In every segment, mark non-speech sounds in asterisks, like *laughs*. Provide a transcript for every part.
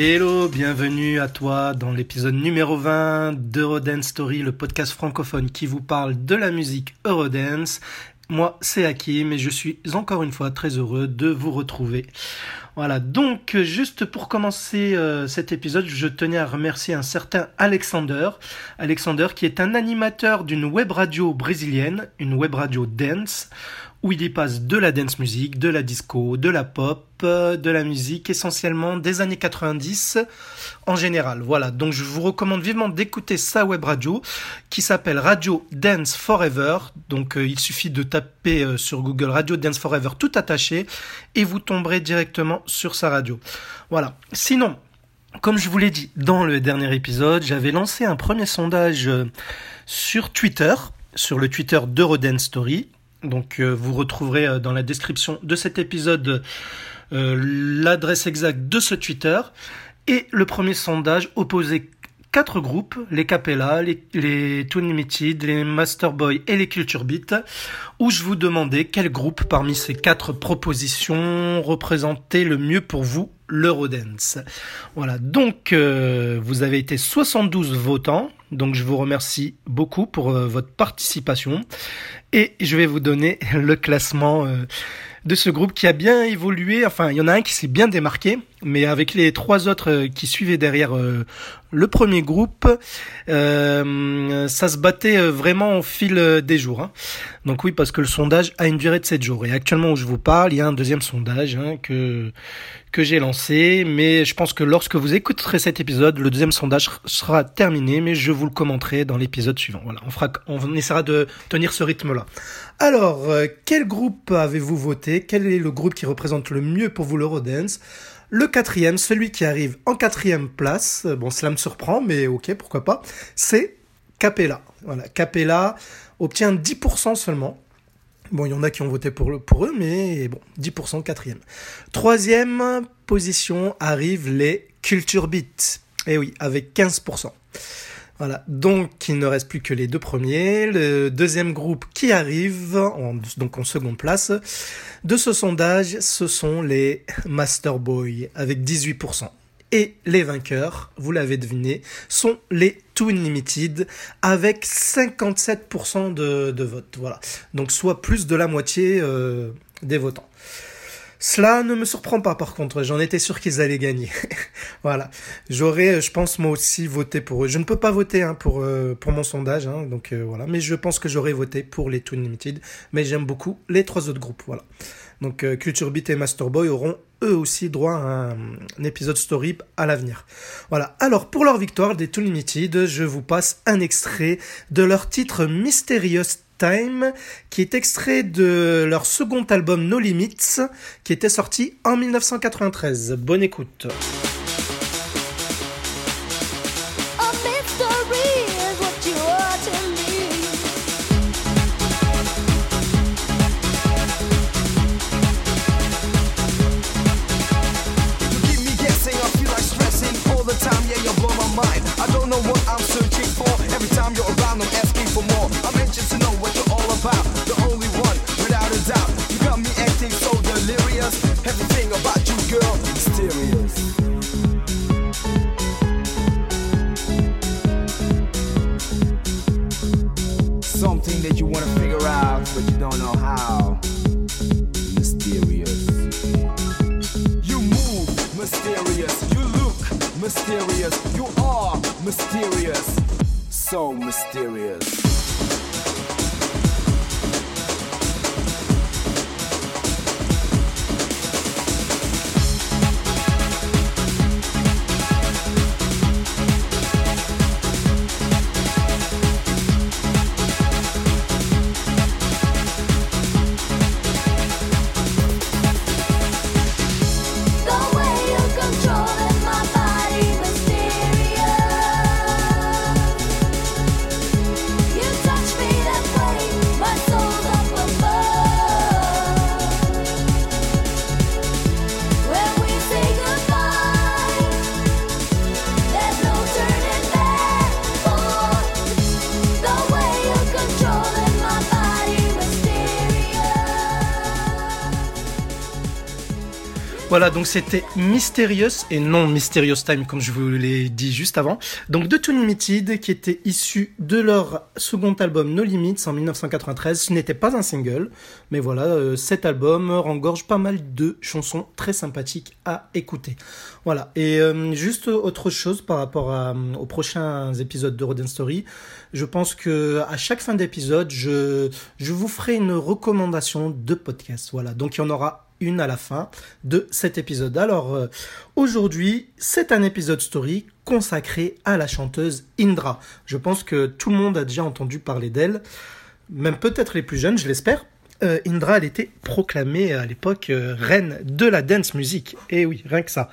Hello, bienvenue à toi dans l'épisode numéro 20 d'Eurodance Story, le podcast francophone qui vous parle de la musique Eurodance. Moi, c'est Hakim et je suis encore une fois très heureux de vous retrouver. Voilà, donc juste pour commencer euh, cet épisode, je tenais à remercier un certain Alexander. Alexander qui est un animateur d'une web radio brésilienne, une web radio dance où il y passe de la dance music, de la disco, de la pop, euh, de la musique essentiellement des années 90 en général. Voilà, donc je vous recommande vivement d'écouter sa web radio qui s'appelle Radio Dance Forever. Donc euh, il suffit de taper euh, sur Google Radio Dance Forever tout attaché et vous tomberez directement sur sa radio. Voilà. Sinon, comme je vous l'ai dit dans le dernier épisode, j'avais lancé un premier sondage sur Twitter, sur le Twitter d'Eurodance Story donc euh, vous retrouverez euh, dans la description de cet épisode euh, l'adresse exacte de ce Twitter. Et le premier sondage opposait quatre groupes, les Capella, les, Toon Limited, les Masterboy et les Culture Beat, où je vous demandais quel groupe parmi ces quatre propositions représentait le mieux pour vous l'Eurodance. Voilà, donc vous avez été 72 votants, donc je vous remercie beaucoup pour votre participation. Et je vais vous donner *laughs* le classement euh, de ce groupe qui a bien évolué. Enfin, il y en a un qui s'est bien démarqué, mais avec les trois autres euh, qui suivaient derrière euh, le premier groupe, euh, ça se battait vraiment au fil des jours. Hein. Donc oui, parce que le sondage a une durée de 7 jours. Et actuellement où je vous parle, il y a un deuxième sondage hein, que que j'ai lancé, mais je pense que lorsque vous écouterez cet épisode, le deuxième sondage sera terminé, mais je vous le commenterai dans l'épisode suivant. Voilà, on fera, on essaiera de tenir ce rythme-là. Alors, quel groupe avez-vous voté? Quel est le groupe qui représente le mieux pour vous l'Eurodance le quatrième, celui qui arrive en quatrième place, euh, bon cela me surprend, mais ok, pourquoi pas, c'est Capella. Voilà, Capella obtient 10% seulement. Bon, il y en a qui ont voté pour, pour eux, mais bon, 10% quatrième. Troisième position arrivent les Culture Beat. Eh oui, avec 15%. Voilà, donc il ne reste plus que les deux premiers. Le deuxième groupe qui arrive, donc en seconde place, de ce sondage, ce sont les Master Boy avec 18%. Et les vainqueurs, vous l'avez deviné, sont les Toon Limited avec 57% de, de votes. Voilà, donc soit plus de la moitié euh, des votants. Cela ne me surprend pas par contre, j'en étais sûr qu'ils allaient gagner. *laughs* voilà, j'aurais, je pense moi aussi voté pour eux. Je ne peux pas voter hein, pour euh, pour mon sondage, hein, donc euh, voilà, mais je pense que j'aurais voté pour les Toon Limited. Mais j'aime beaucoup les trois autres groupes, voilà. Donc euh, Culture Beat et Master Boy auront eux aussi droit à un, un épisode story à l'avenir. Voilà. Alors pour leur victoire des Toon Limited, je vous passe un extrait de leur titre Mysterious Time, qui est extrait de leur second album No Limits, qui était sorti en 1993. Bonne écoute. something that you want to figure out, but you don't know how. Mysterious. You move mysterious. You look mysterious. You are mysterious. So mysterious. Donc c'était Mysterious et non Mysterious Time comme je vous l'ai dit juste avant. Donc de Too Limited qui était issu de leur second album No Limits en 1993. Ce n'était pas un single, mais voilà, euh, cet album rengorge pas mal de chansons très sympathiques à écouter. Voilà, et euh, juste autre chose par rapport à, aux prochains épisodes de Roden Story. Je pense que à chaque fin d'épisode, je, je vous ferai une recommandation de podcast. Voilà, donc il y en aura une à la fin de cet épisode. Alors euh, aujourd'hui, c'est un épisode story consacré à la chanteuse Indra. Je pense que tout le monde a déjà entendu parler d'elle, même peut-être les plus jeunes, je l'espère. Euh, Indra, elle était proclamée à l'époque euh, reine de la dance music. Et eh oui, rien que ça.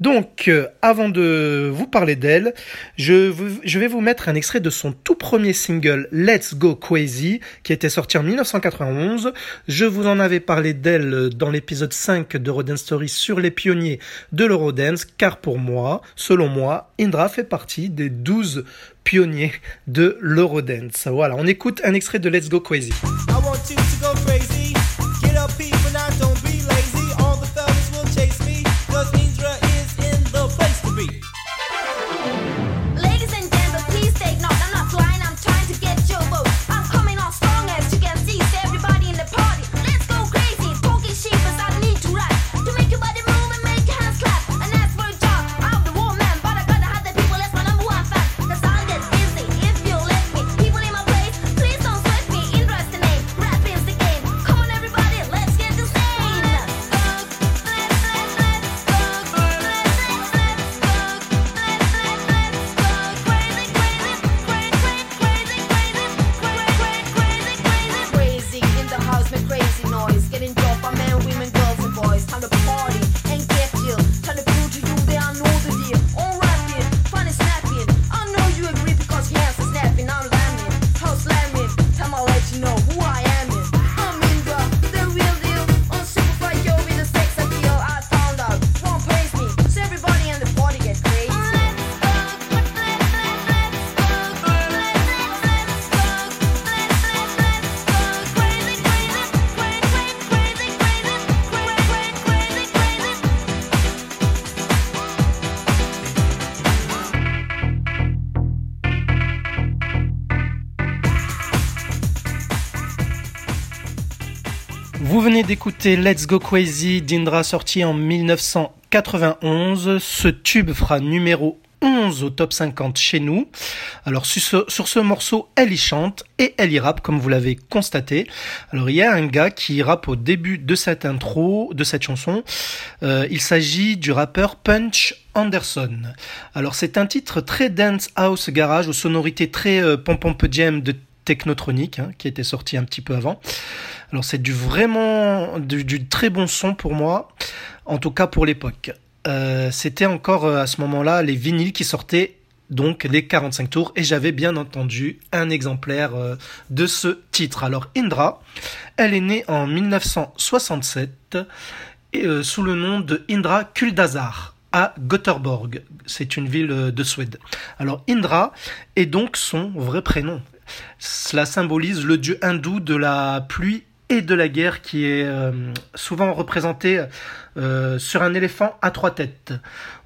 Donc, euh, avant de vous parler d'elle, je, vais vous mettre un extrait de son tout premier single Let's Go Crazy, qui était sorti en 1991. Je vous en avais parlé d'elle dans l'épisode 5 de Rodance Story sur les pionniers de l'Eurodance, car pour moi, selon moi, Indra fait partie des 12 pionniers de l'Eurodance. Voilà, on écoute un extrait de Let's Go Crazy. D'écouter Let's Go Crazy d'Indra sorti en 1991. Ce tube fera numéro 11 au top 50 chez nous. Alors sur ce, morceau, elle y chante et elle y rappe comme vous l'avez constaté. Alors il y a un gars qui rappe au début de cette intro, de cette chanson. Euh, il s'agit du rappeur Punch Anderson. Alors c'est un titre très dance house garage aux sonorités très euh, pom pom jam de technotronique hein, qui était sorti un petit peu avant. Alors c'est du vraiment du, très bon son pour moi, en tout cas pour l'époque. Euh, c'était encore euh, à ce moment-là les vinyles qui sortaient donc les 45 tours et j'avais bien entendu un exemplaire euh, de ce titre. Alors Indra, elle est née en 1967 et, sous le nom de Indra Kuldazar à Göteborg. C'est une ville de Suède. Alors Indra est donc son vrai prénom. Cela symbolise le dieu hindou de la pluie et de la guerre qui est euh, souvent représenté euh, sur un éléphant à trois têtes.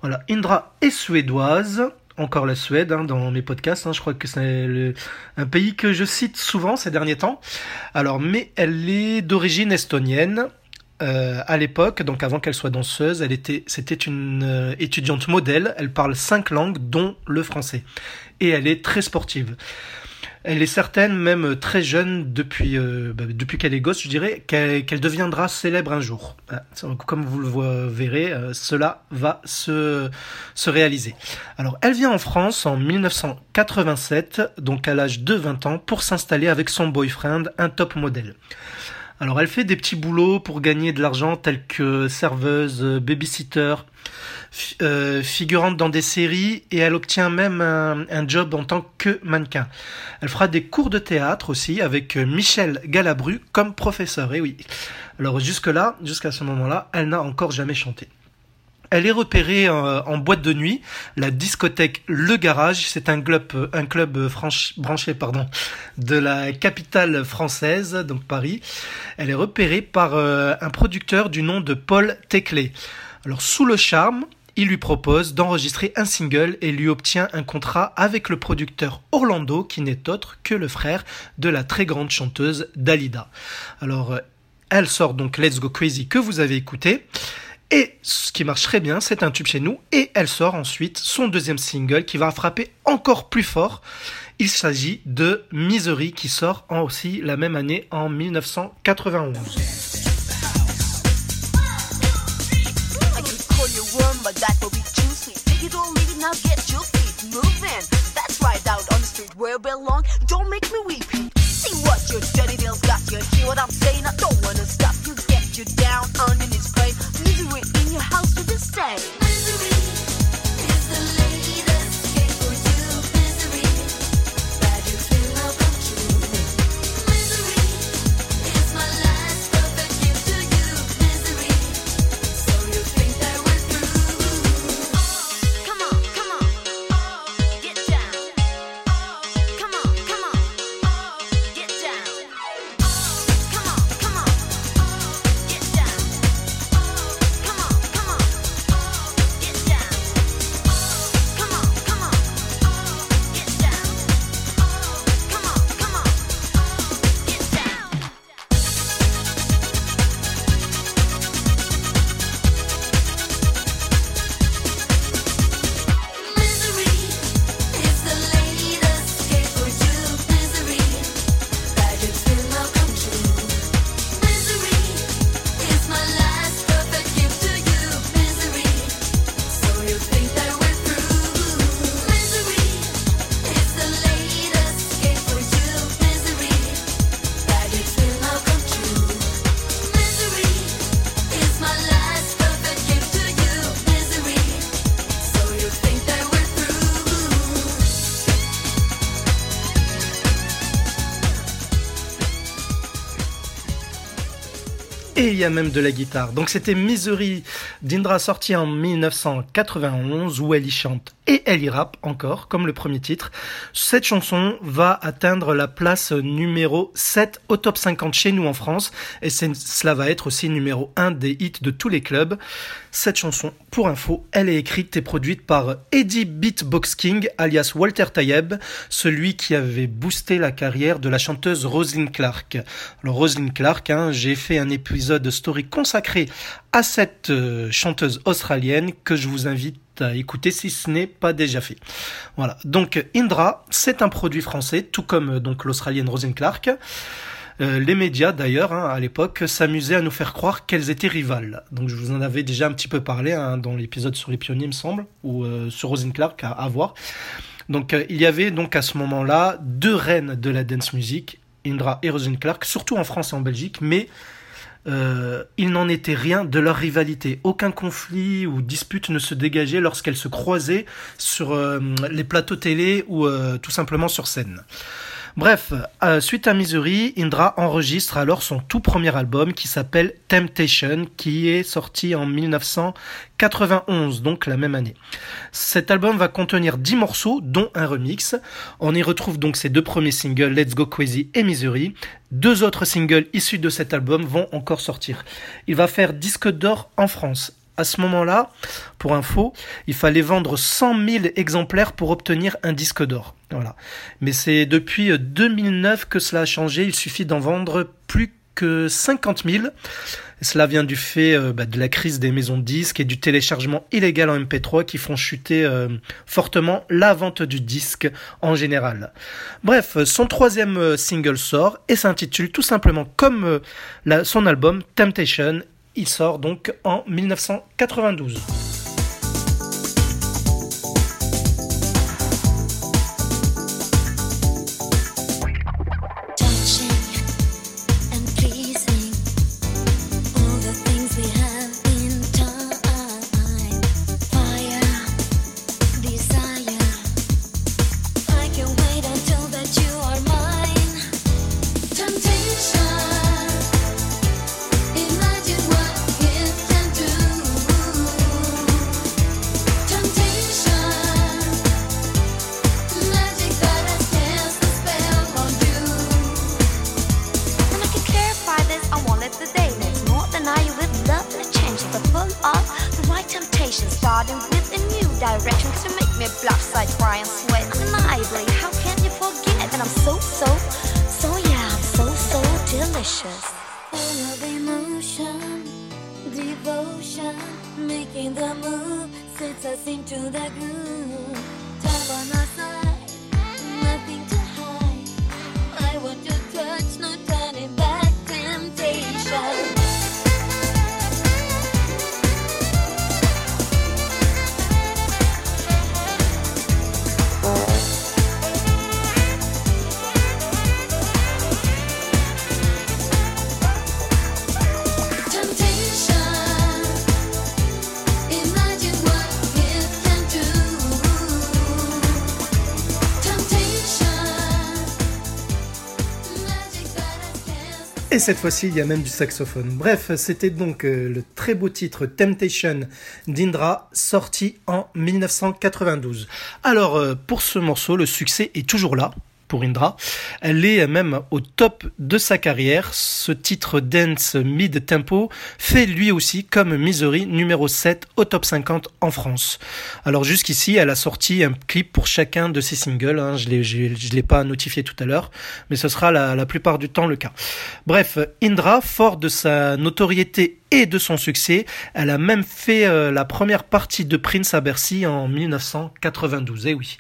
Voilà, Indra est suédoise, encore la Suède hein, dans mes podcasts. Hein, je crois que c'est un pays que je cite souvent ces derniers temps. Alors, mais elle est d'origine estonienne. Euh, à l'époque, donc avant qu'elle soit danseuse, elle était, c'était une étudiante modèle. Elle parle cinq langues, dont le français, et elle est très sportive. Elle est certaine, même très jeune, depuis, euh, bah, depuis qu'elle est gosse, je dirais, qu'elle deviendra célèbre un jour. Comme vous le verrez, euh, cela va se, se réaliser. Alors, elle vient en France en 1987, donc à l'âge de 20 ans, pour s'installer avec son boyfriend, un top modèle. Alors elle fait des petits boulots pour gagner de l'argent tels que serveuse, babysitter, euh, figurante dans des séries et elle obtient même un, job en tant que mannequin. Elle fera des cours de théâtre aussi avec Michel Galabru comme professeur. Et oui. Alors jusque là, jusqu'à ce moment-là, elle n'a encore jamais chanté. Elle est repérée euh, en boîte de nuit, la discothèque Le Garage. C'est un club, euh, un club branché pardon, de la capitale française, donc Paris. Elle est repérée par un producteur du nom de Paul Teclé. Alors sous le charme, il lui propose d'enregistrer un single et lui obtient un contrat avec le producteur Orlando, qui n'est autre que le frère de la très grande chanteuse Dalida. Alors, euh, elle sort donc Let's Go Crazy que vous avez écouté. Et ce qui marche très bien, c'est un tube chez nous. Et elle sort ensuite son deuxième single qui va frapper encore plus fort. Il s'agit de Misery qui sort aussi la même année en 1991. Et il y a même de la guitare. Donc c'était Misery d'Indra sorti en 1991 où elle y chante et elle y rappe encore, comme le premier titre. Cette chanson va atteindre la place numéro 7 au top 50 chez nous en France, et cela va être aussi numéro 1 des hits de tous les clubs. Cette chanson, pour info, elle est écrite et produite par Eddie Beatbox King, alias Walter Tayeb, celui qui avait boosté la carrière de la chanteuse Rosalind Clark. Alors Rosalind Clark, hein, j'ai fait un épisode story consacré à cette euh, chanteuse australienne que je vous invite à écouter si ce n'est pas déjà fait. Voilà. Donc Indra, c'est un produit français, tout comme euh, donc l'Australienne Rosine Clark. Euh, les médias d'ailleurs hein, à l'époque s'amusaient à nous faire croire qu'elles étaient rivales. Donc je vous en avais déjà un petit peu parlé hein, dans l'épisode sur les pionniers, me semble, ou sur Rosine Clark à, voir. Donc il y avait donc à ce moment-là deux reines de la dance music, Indra et Rosine Clark, surtout en France et en Belgique, mais euh, il n'en était rien de leur rivalité. Aucun conflit ou dispute ne se dégageait lorsqu'elles se croisaient sur euh, les plateaux télé ou euh, tout simplement sur scène. Bref, euh, suite à Misery, Indra enregistre alors son tout premier album qui s'appelle Temptation, qui est sorti en 1991, donc la même année. Cet album va contenir 10 morceaux, dont un remix. On y retrouve donc ses deux premiers singles, Let's Go Crazy et Misery. Deux autres singles issus de cet album vont encore sortir. Il va faire disque d'or en France à ce moment-là, pour info, il fallait vendre 100 000 exemplaires pour obtenir un disque d'or. Voilà. Mais c'est depuis 2009 que cela a changé. Il suffit d'en vendre plus que 50 000. cela vient du fait euh, bah, de la crise des maisons de disques et du téléchargement illégal en MP3 qui font chuter euh, fortement la vente du disque en général. Bref, son troisième euh, single sort et s'intitule tout simplement comme son album Temptation il sort donc en 1992. Et cette fois-ci, il y a même du saxophone. Bref, c'était donc euh, le très beau titre Temptation d'Indra, sorti en 1992. Alors, euh, pour ce morceau, le succès est toujours là Indra. Elle est même au top de sa carrière. Ce titre dance mid-tempo fait lui aussi comme Misery numéro 7 au top 50 en France. Alors jusqu'ici, elle a sorti un clip pour chacun de ses singles. Hein. Je l'ai pas notifié tout à l'heure, mais ce sera la plupart du temps le cas. Bref, Indra, fort de sa notoriété et de son succès. Elle a même fait euh, la première partie de Prince à Bercy en 1992. Et eh oui.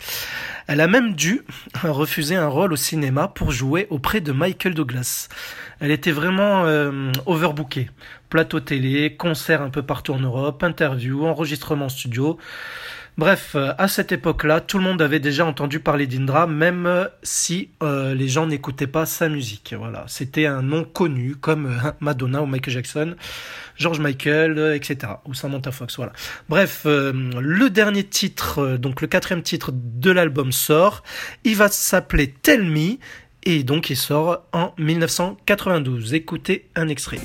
Elle a même dû *laughs* refuser un rôle au cinéma pour jouer auprès de Michael Douglas. Elle était vraiment euh, overbookée. Plateau télé, concert un peu partout en Europe, interview, enregistrement studio. Bref, euh, à cette époque-là, tout le monde avait déjà entendu parler d'Indra, même euh, si euh, les gens n'écoutaient pas sa musique. Voilà, c'était un nom connu comme *laughs* Madonna ou Michael Jackson, George Michael, etc. ou Samantha Fox. Voilà. Bref, le dernier titre, donc le quatrième titre de l'album sort. Il va s'appeler Tell Me et donc il sort en 1992. Écoutez un extrait.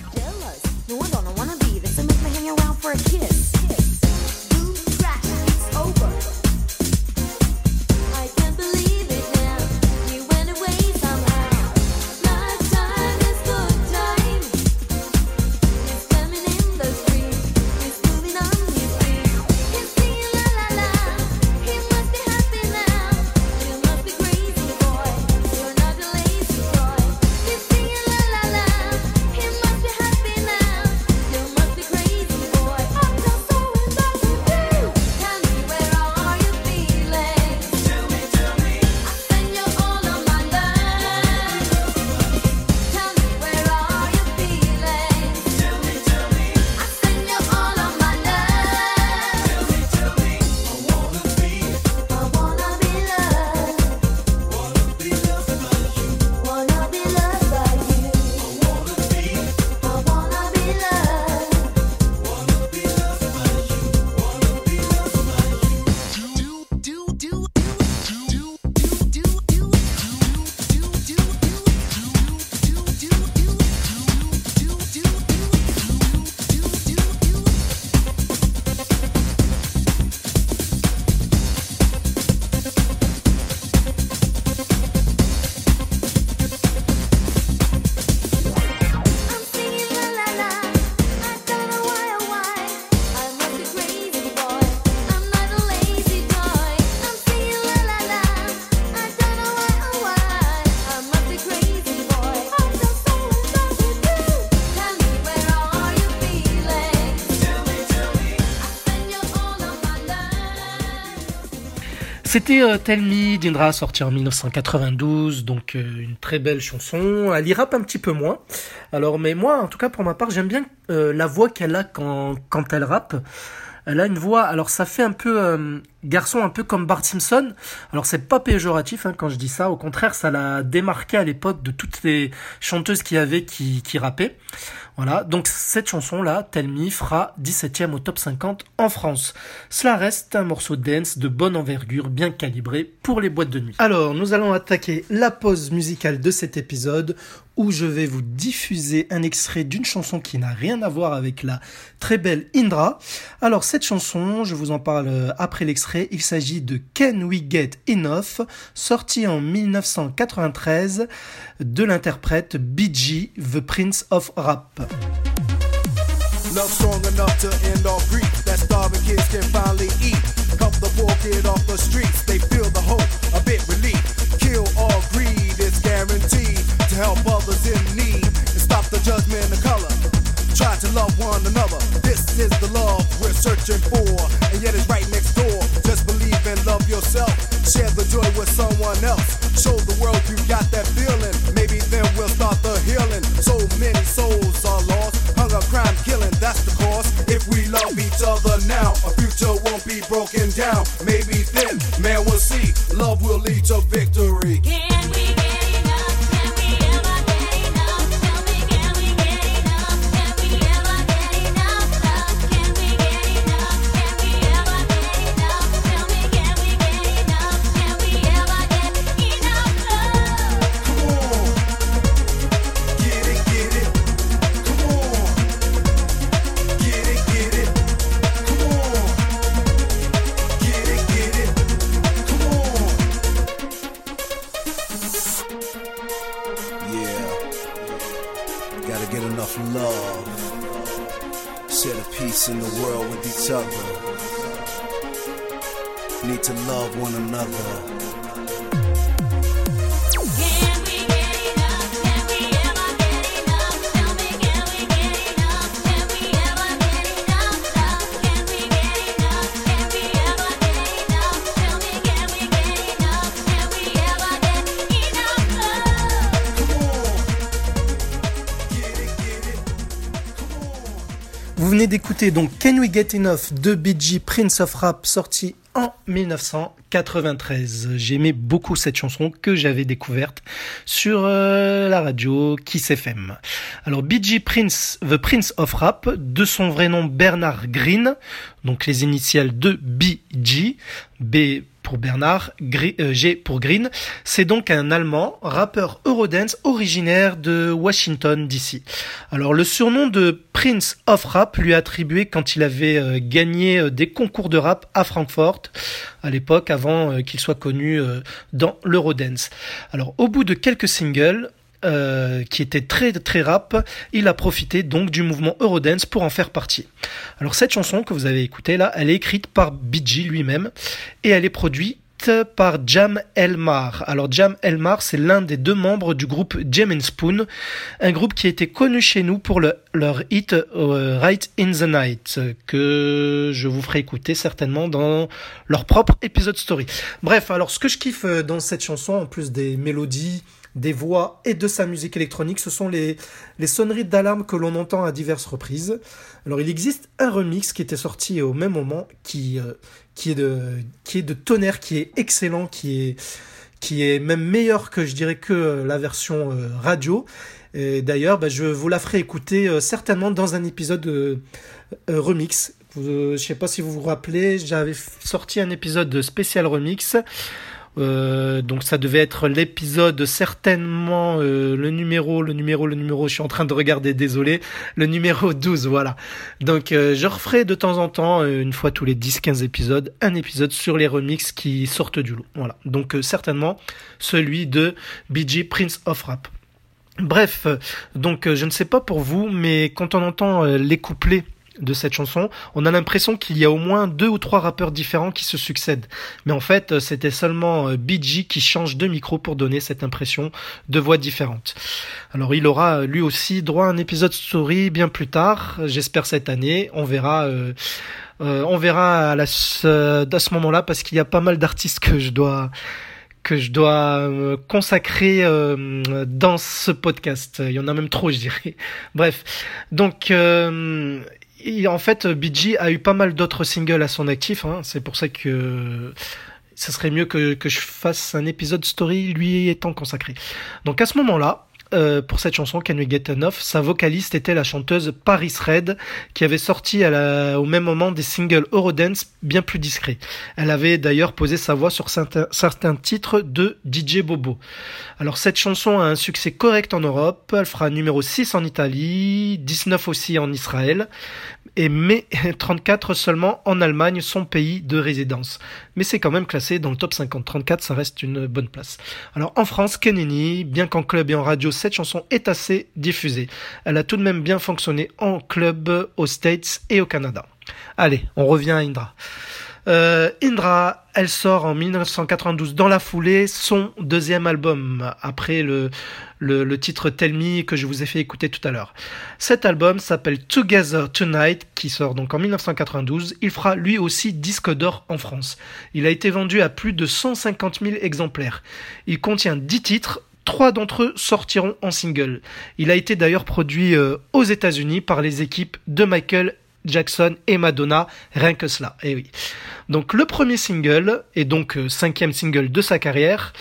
C'était euh, Tell Me d'Indra, sorti en 1992, donc euh, une très belle chanson. Elle y rappe un petit peu moins. Alors, mais moi, en tout cas pour ma part, j'aime bien euh, la voix qu'elle a quand, quand elle rappe. Elle a une voix, alors ça fait un peu garçon, un peu comme Bart Simpson. Alors c'est pas péjoratif hein, quand je dis ça, au contraire, ça l'a démarqué à l'époque de toutes les chanteuses qui avaient qui, qui rappaient. Voilà, donc cette chanson-là, Tell Me, fera 17ème au top 50 en France. Cela reste un morceau dance de bonne envergure, bien calibré pour les boîtes de nuit. Alors, nous allons attaquer la pause musicale de cet épisode où je vais vous diffuser un extrait d'une chanson qui n'a rien à voir avec la très belle Indra. Alors, cette chanson, je vous en parle euh, après l'extrait, il s'agit de Can We Get Enough, sorti en 1993 de l'interprète BG, The Prince of Rap. Love strong enough to end all grief that starving kids can finally eat. Help the poor kid off the streets, they feel the hope, a bit relief. Kill all greed, it's guaranteed to help others in need and stop the judgment of color. Try to love one another. This is the love we're searching for, and yet it's right next door. Just believe and love yourself. Share the joy with someone else. Show the world you got that. D'écouter donc Can We Get Enough de BG Prince of Rap sorti en 1993. J'aimais beaucoup cette chanson que j'avais découverte sur euh, la radio Kiss FM. Alors BG Prince, The Prince of Rap, de son vrai nom Bernard Green, donc les initiales de BG, B pour Bernard, euh, G pour Green. C'est donc un Allemand, rappeur Eurodance originaire de Washington DC. Alors le surnom de Prince of Rap lui est attribué quand il avait euh, gagné euh, des concours de rap à Francfort à l'époque avant qu'il soit connu dans l'Eurodance. Alors au bout de quelques singles, euh, qui était très très rap, il a profité donc du mouvement Eurodance pour en faire partie. Alors cette chanson que vous avez écoutée là, elle est écrite par BG lui-même et elle est produite par Jam Elmar. Alors Jam Elmar, c'est l'un des deux membres du groupe Jam and Spoon, un groupe qui été connu chez nous pour le- leur hit euh, Right in the Night, que je vous ferai écouter certainement dans leur propre épisode story. Bref, alors ce que je kiffe euh, dans cette chanson, en plus des mélodies, des voix et de sa musique électronique, ce sont les, les sonneries d'alarme que l'on entend à diverses reprises. Alors il existe un remix qui était sorti au même moment, qui, euh, qui, est, de, qui est de tonnerre, qui est excellent, qui est, qui est même meilleur que je dirais que la version euh, radio. Et d'ailleurs, bah, je vous la ferai écouter euh, certainement dans un épisode euh, euh, remix. Je sais pas si vous vous rappelez, j'avais sorti un épisode spécial remix. Euh, donc ça devait être l'épisode certainement euh, le numéro, le numéro, le numéro, je suis en train de regarder, désolé, le numéro *laughs* 12, voilà. Donc euh, je referai de temps en temps, euh, une fois tous les 10-15 épisodes, un épisode sur les remixes qui sortent du lot. Voilà. Donc euh, certainement celui de BG Prince of Rap. Bref, donc je ne sais pas pour vous, mais quand on entend les couplets de cette chanson, on a l'impression qu'il y a au moins deux ou trois rappeurs différents qui se succèdent. Mais en fait, euh, c'était seulement euh, BG qui change de micro pour donner cette impression de voix différente. Alors il aura euh, lui aussi droit à un épisode story bien plus tard, j'espère cette année. On verra. euh, euh, on verra à, la, à ce moment-là parce qu'il y a pas mal d'artistes que je dois que je dois consacrer dans ce podcast. Il y en a même trop, je dirais. Bref, donc euh, et en fait, BG a eu pas mal d'autres singles à son actif. Hein. C'est pour ça que ce serait mieux que, que je fasse un épisode story lui étant consacré. Donc à ce moment-là, euh, pour cette chanson Can We Get Enough, sa vocaliste était la chanteuse Paris Red, qui avait sorti à la- au même moment des singles Eurodance bien plus discrets. Elle avait d'ailleurs posé sa voix sur certains, titres de DJ Bobo. Alors cette chanson a un succès correct en Europe, elle fera numéro 6 en Italie, 19 aussi en Israël, et mai *laughs* 34 seulement en Allemagne, son pays de résidence. Mais c'est quand même classé dans le top 50. 34, ça reste une bonne place. Alors en France, Kenini, bien qu'en club et en radio, cette chanson est assez diffusée. Elle a tout de même bien fonctionné en club aux States et au Canada. Allez, on revient à Indra. Euh, Indra, elle sort en 1992 dans la foulée son deuxième album après le, le, le titre Tell Me que je vous ai fait écouter tout à l'heure. Cet album s'appelle Together Tonight qui sort donc en 1992. Il fera lui aussi disque d'or en France. Il a été vendu à plus de 150 000 exemplaires. Il contient 10 titres. Trois d'entre eux sortiront en single. Il a été d'ailleurs produit euh, aux États-Unis par les équipes de Michael Jackson et Madonna, rien que cela. Et oui. Donc le premier single et donc euh, cinquième single de sa carrière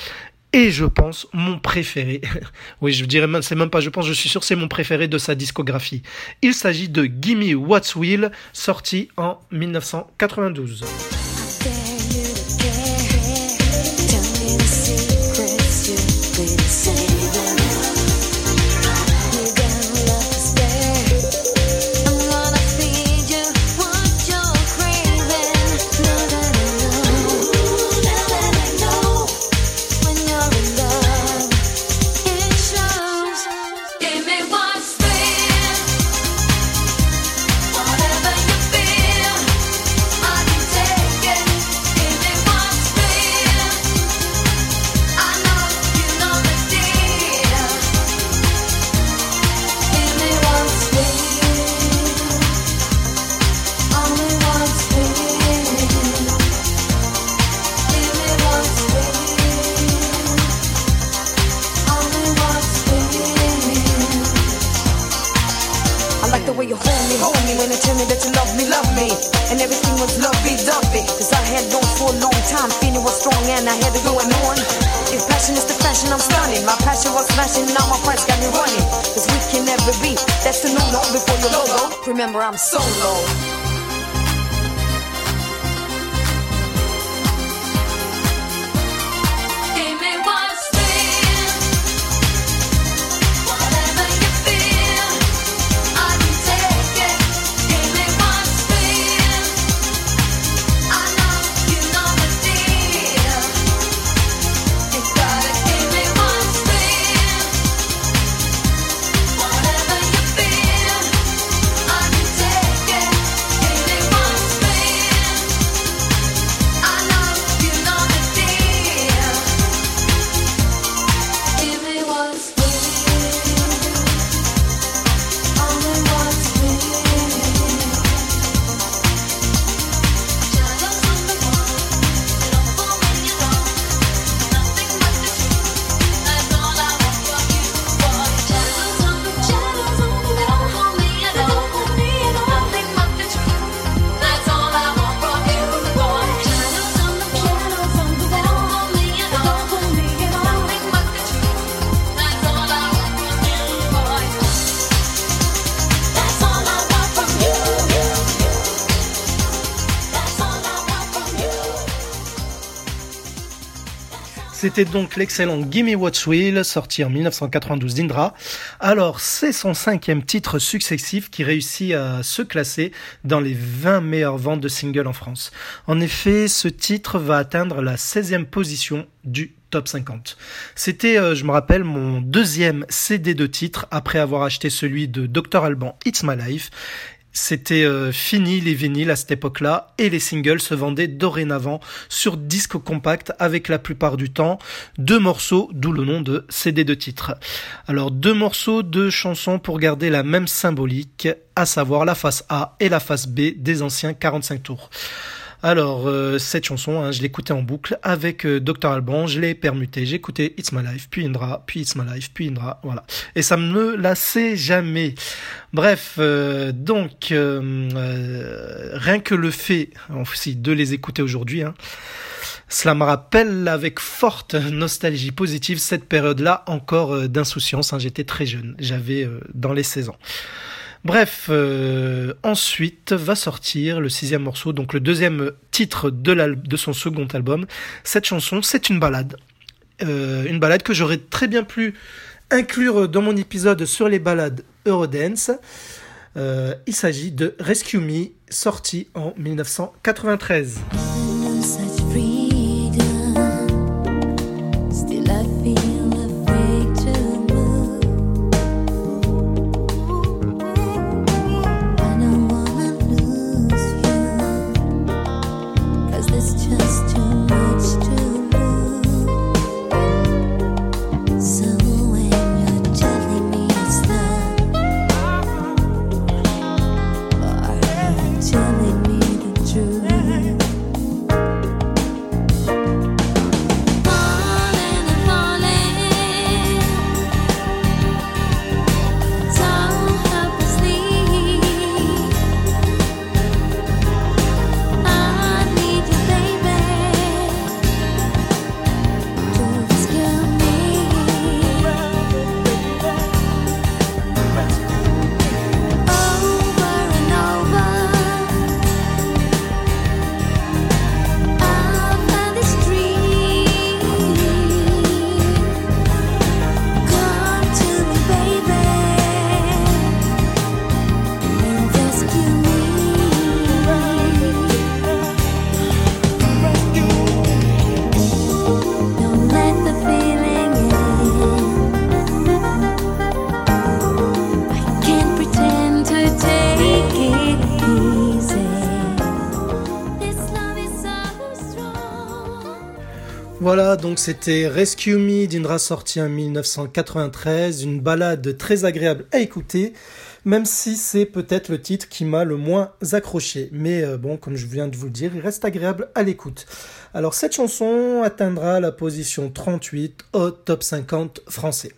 et je pense mon préféré. *laughs* oui, je dirais même, c'est même pas je pense, je suis sûr c'est mon préféré de sa discographie. Il s'agit de Gimme What's Will, sorti en 1992. Remember, I'm solo. C'était donc l'excellent Gimme What's Will, sorti en 1992 d'Indra. Alors, c'est son cinquième titre successif qui réussit à se classer dans les 20 meilleures ventes de singles en France. En effet, ce titre va atteindre la 16e position du top 50. C'était, euh, je me rappelle, mon deuxième CD de titre après avoir acheté celui de Dr Alban, It's My Life. C'était euh, fini les vinyles à cette époque-là et les singles se vendaient dorénavant sur disque compact avec la plupart du temps deux morceaux, d'où le nom de CD de titre. Alors deux morceaux, deux chansons pour garder la même symbolique, à savoir la face A et la face B des anciens 45 tours. Alors, euh, cette chanson, hein, je l'écoutais en boucle avec euh, Dr Alban, je l'ai permuté, écouté It's My Life, puis Indra, puis It's My Life, puis Indra, voilà. Et ça me lassait jamais. Bref, euh, donc, rien que le fait aussi de les écouter aujourd'hui, hein, cela me rappelle avec forte nostalgie positive cette période-là encore d'insouciance. hein, J'étais très jeune, j'avais dans les 16 ans. Bref, euh, ensuite va sortir le sixième morceau, donc le deuxième titre de, son second album. Cette chanson, c'est une balade. Euh, une balade que j'aurais très bien pu inclure dans mon épisode sur les balades Eurodance. Euh, il s'agit de Rescue Me, sorti en 1993. C'était Rescue Me d'Indra sorti en 1993, une balade très agréable à écouter, même si c'est peut-être le titre qui m'a le moins accroché. Mais euh, bon, comme je viens de vous le dire, il reste agréable à l'écoute. Alors cette chanson atteindra la position 38 au top 50 français.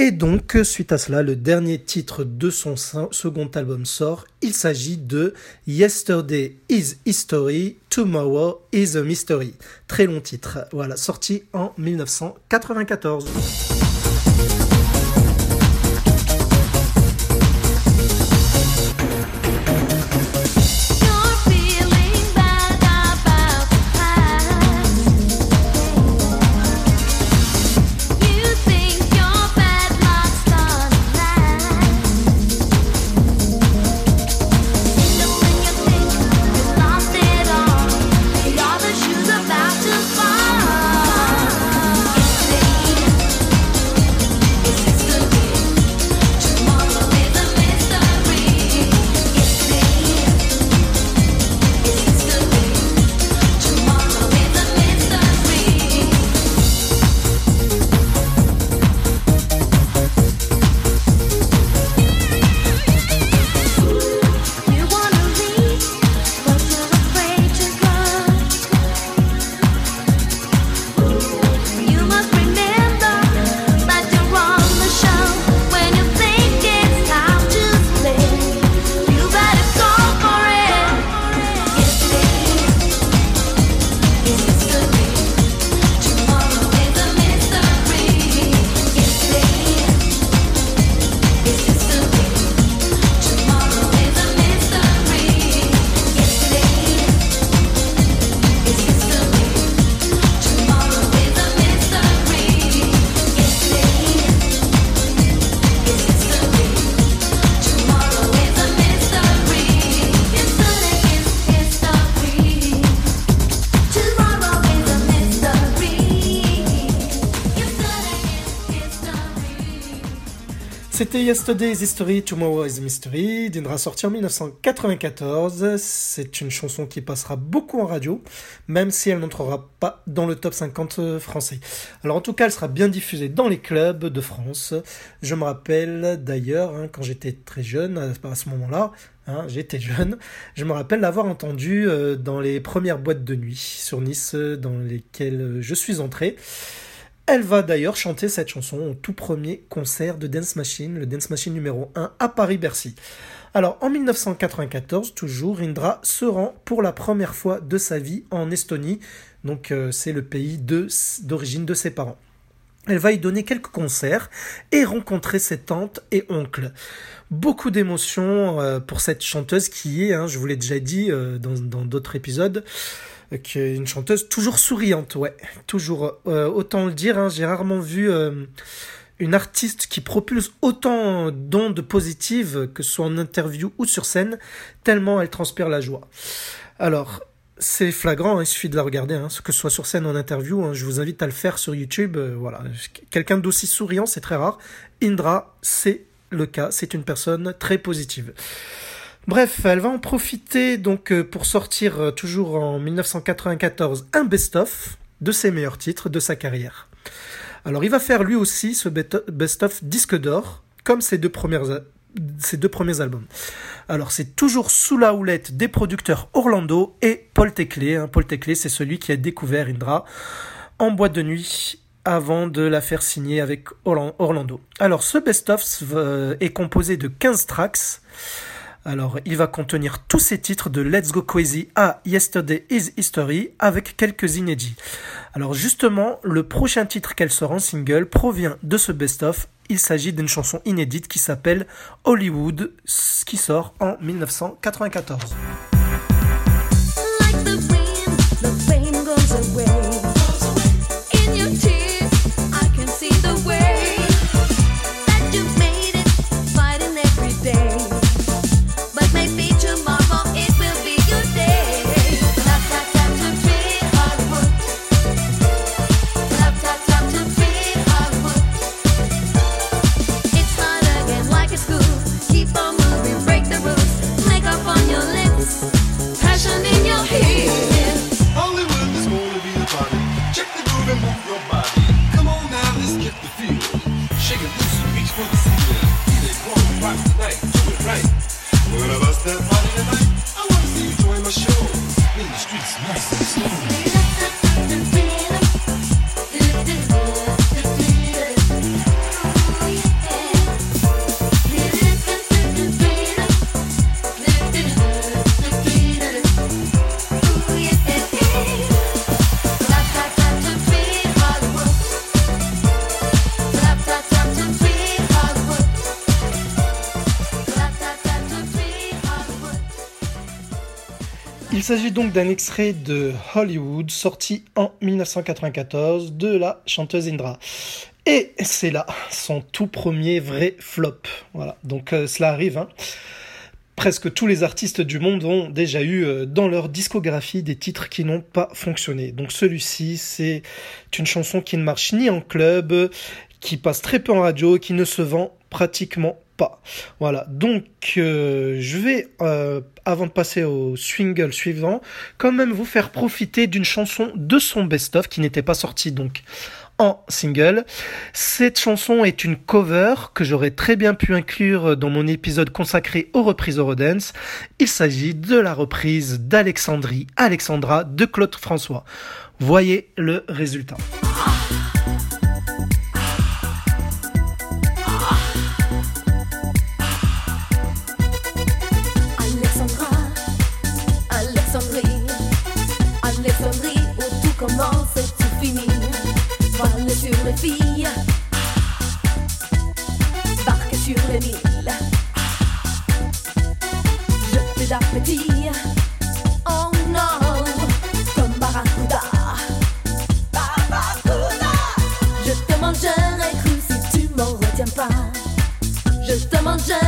Et donc, suite à cela, le dernier titre de son se- second album sort. Il s'agit de Yesterday is History, Tomorrow is a Mystery. Très long titre. Voilà, sorti en 1994. C'était Yesterday's History, Tomorrow is Mystery, d'Indra sorti en 1994. C'est une chanson qui passera beaucoup en radio, même si elle n'entrera pas dans le top 50 français. Alors en tout cas, elle sera bien diffusée dans les clubs de France. Je me rappelle d'ailleurs, hein, quand j'étais très jeune, à ce moment-là, hein, j'étais jeune, je me rappelle l'avoir entendue euh, dans les premières boîtes de nuit sur Nice, dans lesquelles je suis entré. Elle va d'ailleurs chanter cette chanson au tout premier concert de Dance Machine, le Dance Machine numéro 1 à Paris-Bercy. Alors en 1994, toujours, Indra se rend pour la première fois de sa vie en Estonie, donc euh, c'est le pays d'origine de ses parents. Elle va y donner quelques concerts et rencontrer ses tantes et oncles. Beaucoup d'émotions euh, pour cette chanteuse qui est, hein, je vous l'ai déjà dit euh, dans d'autres épisodes, est une chanteuse toujours souriante, ouais, toujours. Euh, autant le dire, hein, j'ai rarement vu euh, une artiste qui propulse autant d'ondes positives, que ce soit en interview ou sur scène, tellement elle transpire la joie. Alors, c'est flagrant, hein, il suffit de la regarder, hein, que ce soit sur scène ou en interview, hein, je vous invite à le faire sur YouTube, euh, voilà. Quelqu'un d'aussi souriant, c'est très rare. Indra, c'est le cas, c'est une personne très positive. Bref, elle va en profiter donc euh, pour sortir euh, toujours en 1994 un best-of de ses meilleurs titres de sa carrière. Alors il va faire lui aussi ce best-of disque d'or, comme ses deux, premières, a- ses deux premiers albums. Alors c'est toujours sous la houlette des producteurs Orlando et Paul Teclé. hein. Paul Teclé c'est celui qui a découvert Indra en boîte de nuit avant de la faire signer avec Orlan- Orlando. Alors ce best-of euh, est composé de 15 tracks. Alors, il va contenir tous ces titres de Let's Go Crazy à Yesterday is History avec quelques inédits. Alors, justement, le prochain titre qu'elle sort en single provient de ce best-of. Il s'agit d'une chanson inédite qui s'appelle Hollywood, qui sort en 1994. Like the wind, the flame s'agit donc d'un extrait de Hollywood sorti en 1994 de la chanteuse Indra. Et c'est là son tout premier vrai flop. Voilà, donc euh, cela arrive. hein. Presque tous les artistes du monde ont déjà eu euh, dans leur discographie des titres qui n'ont pas fonctionné. Donc celui-ci, c'est une chanson qui ne marche ni en club, qui passe très peu en radio, qui ne se vend pratiquement Voilà, donc euh, je vais, euh, avant de passer au single suivant, quand même vous faire profiter d'une chanson de son best-of qui n'était pas sortie donc en single. Cette chanson est une cover que j'aurais très bien pu inclure dans mon épisode consacré aux reprises Eurodance. Il s'agit de la reprise d'Alexandrie, Alexandra de Claude François. Voyez le résultat. D'appétit, oh non, comme Barracuda. Barracuda. Je te mangerai cru si tu m'en retiens pas. Je te mangerai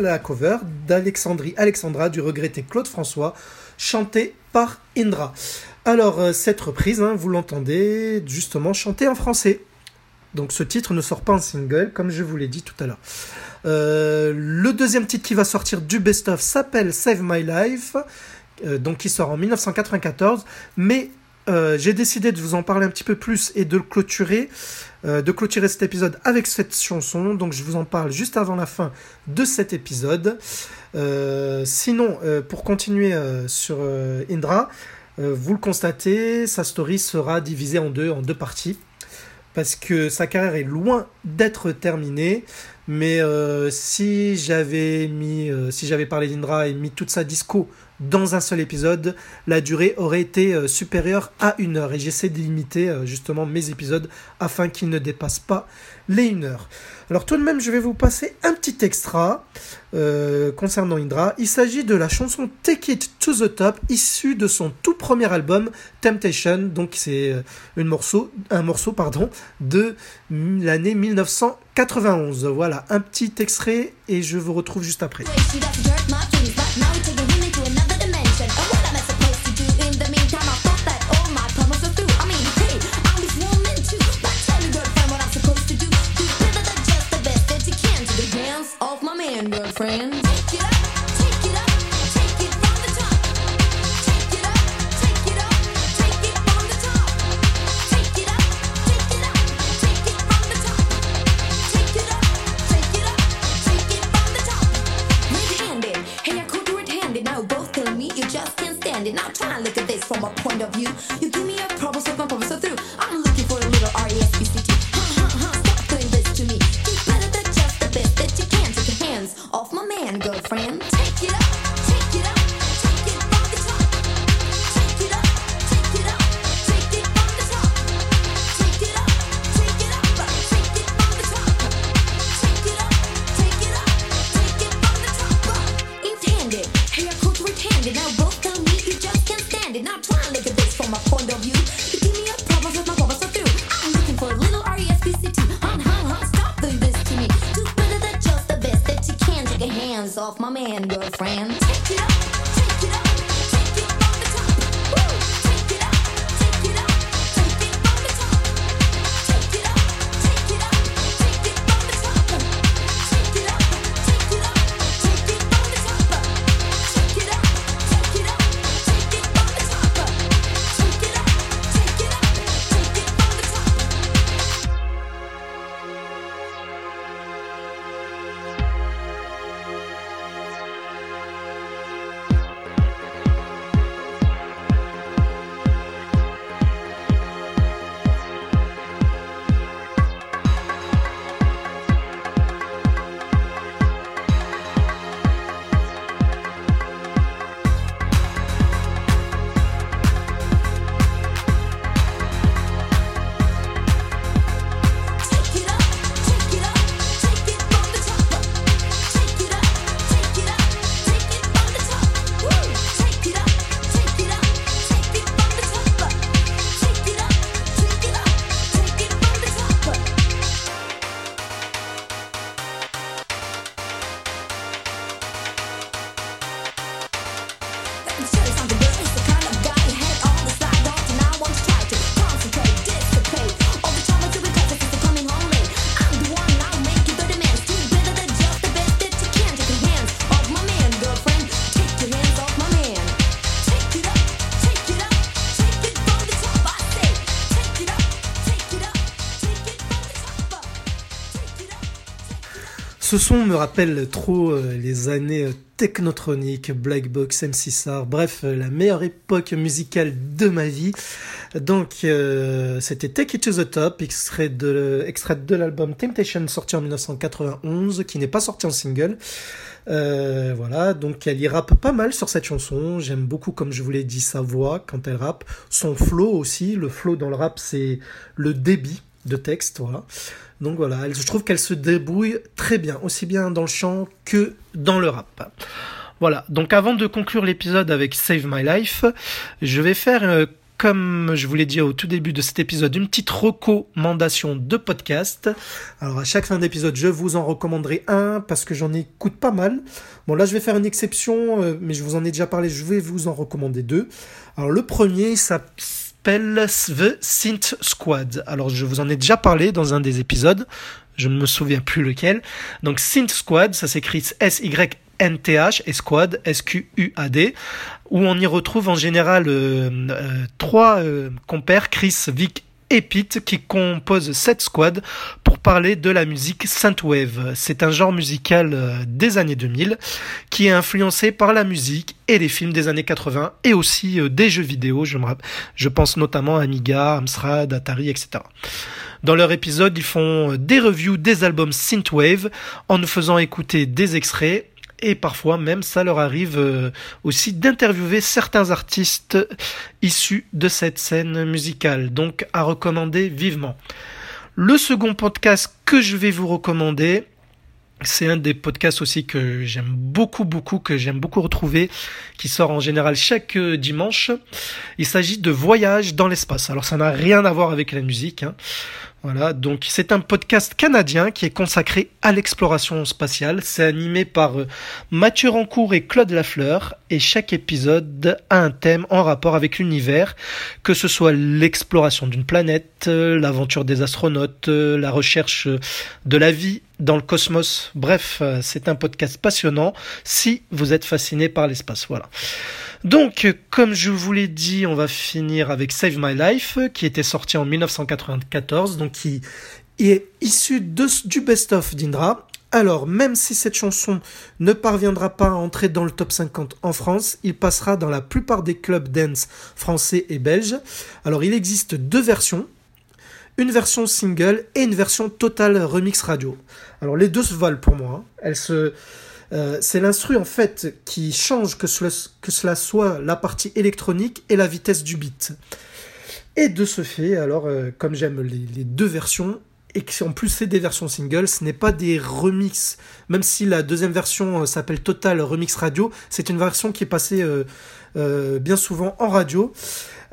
la cover d'Alexandrie Alexandra du regretté Claude François, chantée par Indra. Alors euh, cette reprise, hein, vous l'entendez justement chantée en français. Donc ce titre ne sort pas en single, comme je vous l'ai dit tout à l'heure. Euh, le deuxième titre qui va sortir du best-of s'appelle Save My Life. euh, donc qui sort en 1994. Mais euh, j'ai décidé de vous en parler un petit peu plus et de le clôturer, euh, de clôturer cet épisode avec cette chanson. Donc je vous en parle juste avant la fin de cet épisode. Euh, sinon, pour continuer sur Indra, vous le constatez, sa story sera divisée en deux, en deux parties. Parce que sa carrière est loin d'être terminée. Mais si j'avais mis, si j'avais parlé d'Indra et mis toute sa disco dans un seul épisode, la durée aurait été euh, supérieure à une heure. Et j'essaie de limiter euh, justement mes épisodes afin qu'ils ne dépassent pas les une heure. Alors tout de même, je vais vous passer un petit extra euh, concernant Indra. Il s'agit de la chanson Take It to the Top, issue de son tout premier album Temptation. Donc c'est une morceau, un morceau pardon, de l'année 1991. Voilà, un petit extrait et je vous retrouve juste après. It. Now try and look at this from a point of view. You Son me rappelle trop euh, les années euh, technotroniques, Black Box, MC Sar, bref, euh, la meilleure époque musicale de ma vie. Donc, c'était Take It to the Top, extrait de, de l'album Temptation sorti en 1991, qui n'est pas sorti en single. Voilà, donc elle y rappe pas mal sur cette chanson. J'aime beaucoup, comme je vous l'ai dit, sa voix quand elle rappe. Son flow aussi. Le flow dans le rap, c'est le débit de texte, voilà. Donc voilà, je trouve qu'elle se débrouille très bien, aussi bien dans le chant que dans le rap. Voilà, donc avant de conclure l'épisode avec Save My Life, je vais faire, euh, comme je vous l'ai dit au tout début de cet épisode, une petite recommandation de podcast. Alors à chaque fin d'épisode, je vous en recommanderai un parce que j'en écoute pas mal. Bon là, je vais faire une exception, euh, mais je vous en ai déjà parlé, je vais vous en recommander deux. Alors le premier, ça s'appelle The Synth Squad. Alors je vous en ai déjà parlé dans un des épisodes, je ne me souviens plus lequel. Donc Synth Squad, ça s'écrit NTH, Esquad, S-Q-U-A-D, où on y retrouve en général euh, euh, trois euh, compères, Chris, Vic et Pete, qui composent cette squad parler de la musique synthwave. C'est un genre musical euh, des années 2000 qui est influencé par la musique et les films des années 80 et aussi euh, des jeux vidéo. Je, je pense notamment à Amiga, Amstrad, Atari, etc. Dans leur épisode, ils font euh, des reviews des albums synthwave en nous faisant écouter des extraits et parfois même ça leur arrive aussi d'interviewer certains artistes issus de cette scène musicale. Donc à recommander vivement. Le second podcast que je vais vous recommander, c'est un des podcasts aussi que j'aime beaucoup, beaucoup, que j'aime beaucoup retrouver, qui sort en général chaque euh, dimanche. Il s'agit de Voyage dans l'espace. Alors ça n'a rien à voir avec la musique. hein. Voilà, donc c'est un podcast canadien qui est consacré à l'exploration spatiale. C'est animé par euh, Mathieu Rancourt et Claude Lafleur et chaque épisode a un thème en rapport avec l'univers, que ce soit l'exploration d'une planète, euh, l'aventure des astronautes, euh, la recherche de la vie dans le cosmos. Bref, c'est un podcast passionnant si vous êtes fasciné par l'espace. Voilà. Donc, comme je vous l'ai dit, on va finir avec Save My Life, qui était sorti en 1994, donc qui est issu du best-of d'Indra. Alors, même si cette chanson ne parviendra pas à entrer dans le top 50 en France, il passera dans la plupart des clubs dance français et belges. Alors, il existe deux versions une version single et une version totale remix radio. Alors les deux se valent pour moi. hein. Elles se, euh, c'est l'instru en fait qui change que cela, soit la partie électronique et la vitesse du beat. Et de ce fait, alors euh, comme j'aime les, deux versions et que en plus c'est des versions single, ce n'est pas des remixes. Même si la deuxième version euh, s'appelle Total Remix Radio, c'est une version qui est passée bien souvent en radio.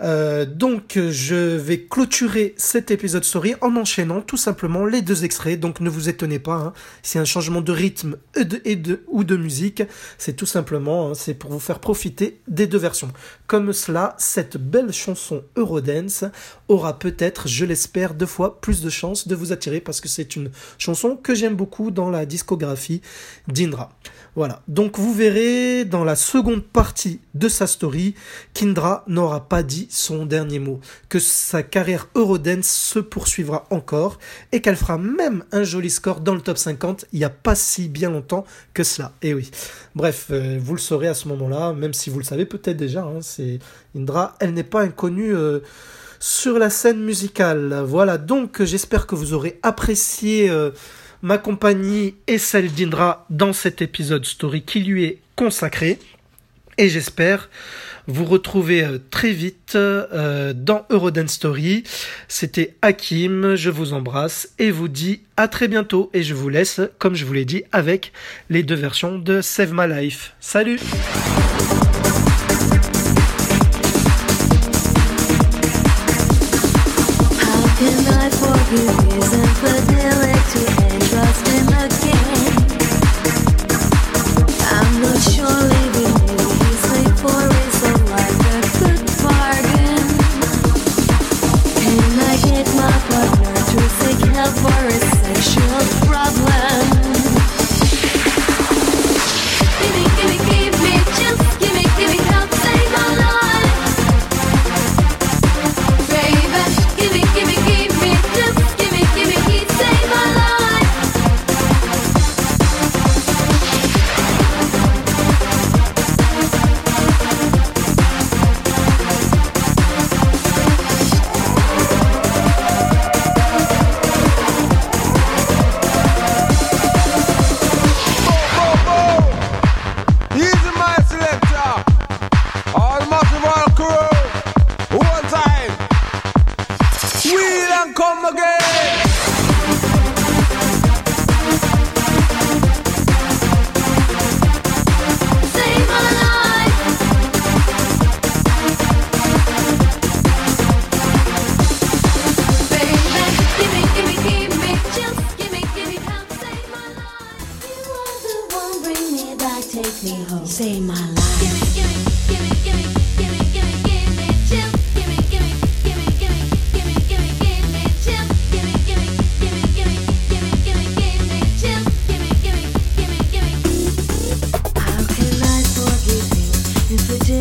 Euh, donc je vais clôturer cet épisode story en enchaînant tout simplement les deux extraits. Donc ne vous étonnez pas, hein, c'est un changement de rythme et de, ou de musique. C'est tout simplement, hein, c'est pour vous faire profiter des deux versions. Comme cela, cette belle chanson Eurodance aura peut-être, je l'espère, deux fois plus de chances de vous attirer parce que c'est une chanson que j'aime beaucoup dans la discographie d'Indra. Voilà. Donc vous verrez dans la seconde partie de sa story qu'Indra n'aura pas dit son dernier mot, que sa carrière Eurodance se poursuivra encore et qu'elle fera même un joli score dans le top 50 il n'y a pas si bien longtemps que cela. Et oui. Bref, euh, vous le saurez à ce moment-là, même si vous le savez peut-être déjà. hein, c'est Indra, elle n'est pas inconnue. euh, sur la scène musicale. Voilà, donc j'espère que vous aurez apprécié euh, ma compagnie et celle d'Indra dans cet épisode story qui lui est consacré. Et j'espère vous retrouver euh, très vite euh, dans Eurodance Story. C'était Hakim, je vous embrasse et vous dis à très bientôt. Et je vous laisse, comme je vous l'ai dit, avec les deux versions de Save My Life. Salut